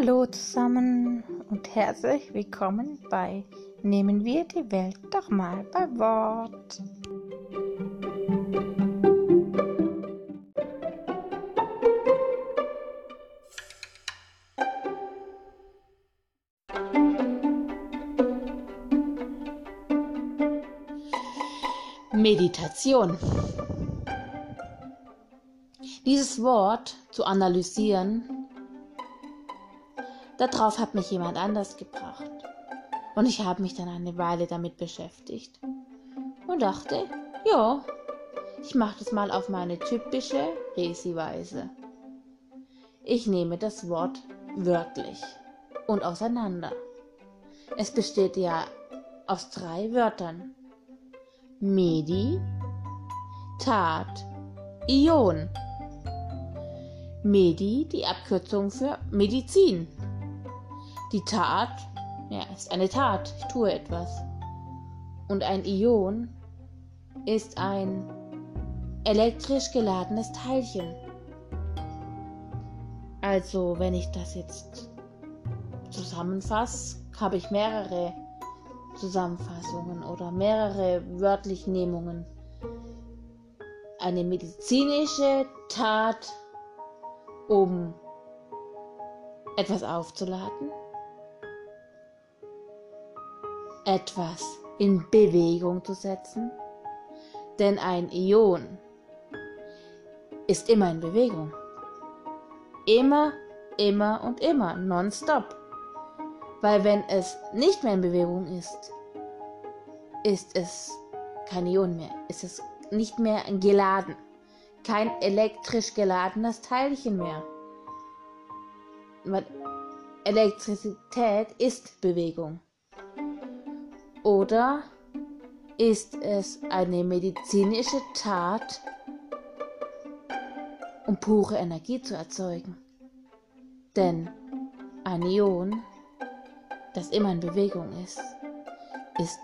Hallo zusammen und herzlich willkommen bei Nehmen wir die Welt doch mal bei Wort. Meditation. Dieses Wort zu analysieren, darauf hat mich jemand anders gebracht. Und ich habe mich dann eine Weile damit beschäftigt und dachte, ja, ich mache das mal auf meine typische Resi-Weise. Ich nehme das Wort wörtlich und auseinander. Es besteht ja aus drei Wörtern. Medi, Tat, Ion. Medi, die Abkürzung für Medizin. Die Tat, ja, ist eine Tat, ich tue etwas. Und ein Ion ist ein elektrisch geladenes Teilchen. Also, wenn ich das jetzt zusammenfasse, habe ich mehrere Zusammenfassungen oder mehrere Wörtlichnehmungen. Eine medizinische Tat, um etwas aufzuladen, etwas in Bewegung zu setzen, denn ein Ion ist immer in Bewegung. Immer, immer und immer, nonstop. Weil wenn es nicht mehr in Bewegung ist, ist es kein Ion mehr, ist es nicht mehr geladen, kein elektrisch geladenes Teilchen mehr. Weil Elektrizität ist Bewegung. Oder ist es eine medizinische Tat, um pure Energie zu erzeugen? Denn ein Ion das immer in Bewegung ist, ist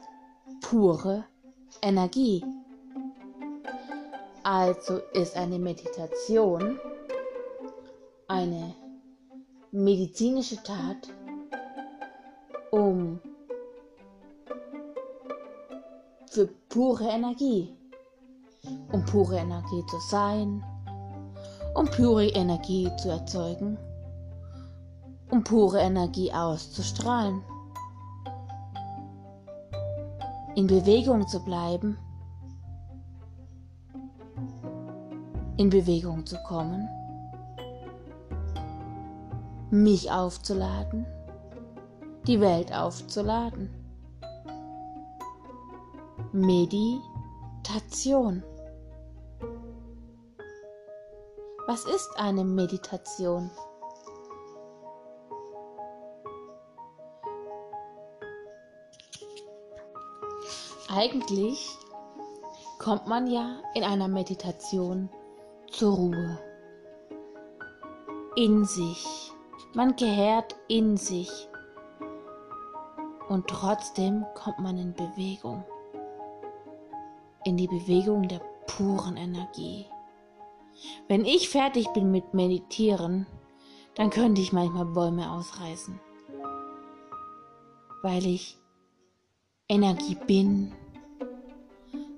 pure Energie. Also ist eine Meditation eine medizinische Tat, um für pure Energie, um pure Energie zu sein, um pure Energie zu erzeugen um pure Energie auszustrahlen. In Bewegung zu bleiben, in Bewegung zu kommen, mich aufzuladen, die Welt aufzuladen. Meditation. Was ist eine Meditation? Eigentlich kommt man ja in einer Meditation zur Ruhe. In sich. Man gehört in sich. Und trotzdem kommt man in Bewegung. In die Bewegung der puren Energie. Wenn ich fertig bin mit Meditieren, dann könnte ich manchmal Bäume ausreißen. Weil ich Energie bin,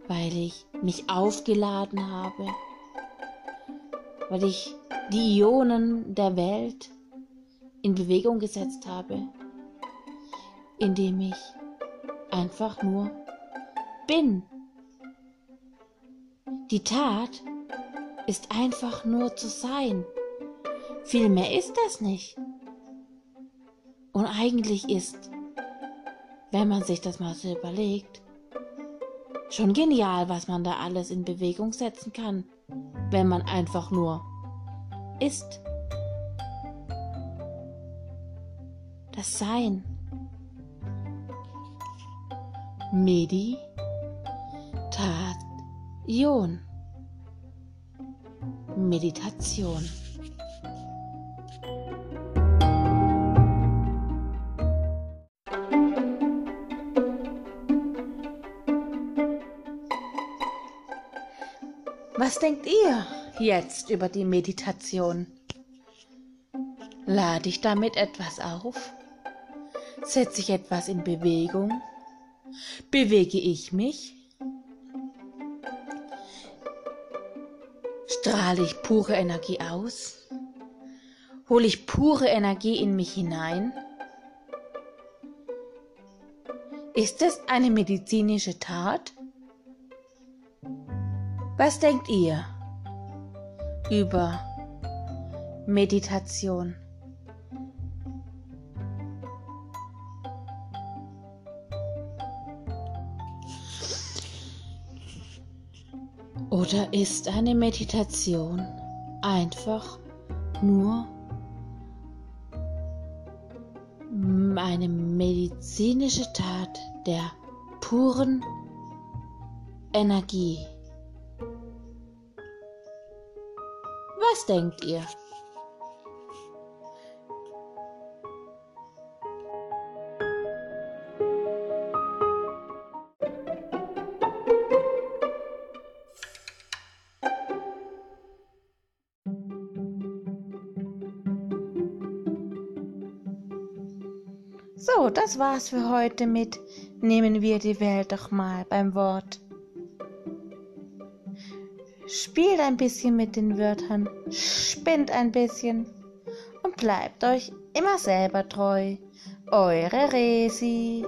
weil ich mich aufgeladen habe, weil ich die Ionen der Welt in Bewegung gesetzt habe, indem ich einfach nur bin. Die Tat ist einfach nur zu sein. Viel mehr ist das nicht. Und eigentlich ist, wenn man sich das mal so überlegt, Schon genial, was man da alles in Bewegung setzen kann, wenn man einfach nur ist. Das Sein. Meditation. Meditation. Was denkt ihr jetzt über die Meditation? Lade ich damit etwas auf? Setze ich etwas in Bewegung? Bewege ich mich? Strahle ich pure Energie aus? Hole ich pure Energie in mich hinein? Ist es eine medizinische Tat? Was denkt ihr über Meditation? Oder ist eine Meditation einfach nur eine medizinische Tat der puren Energie? Was denkt ihr? Das war's für heute mit Nehmen wir die Welt doch mal beim Wort. Spielt ein bisschen mit den Wörtern, spinnt ein bisschen und bleibt euch immer selber treu. Eure Resi.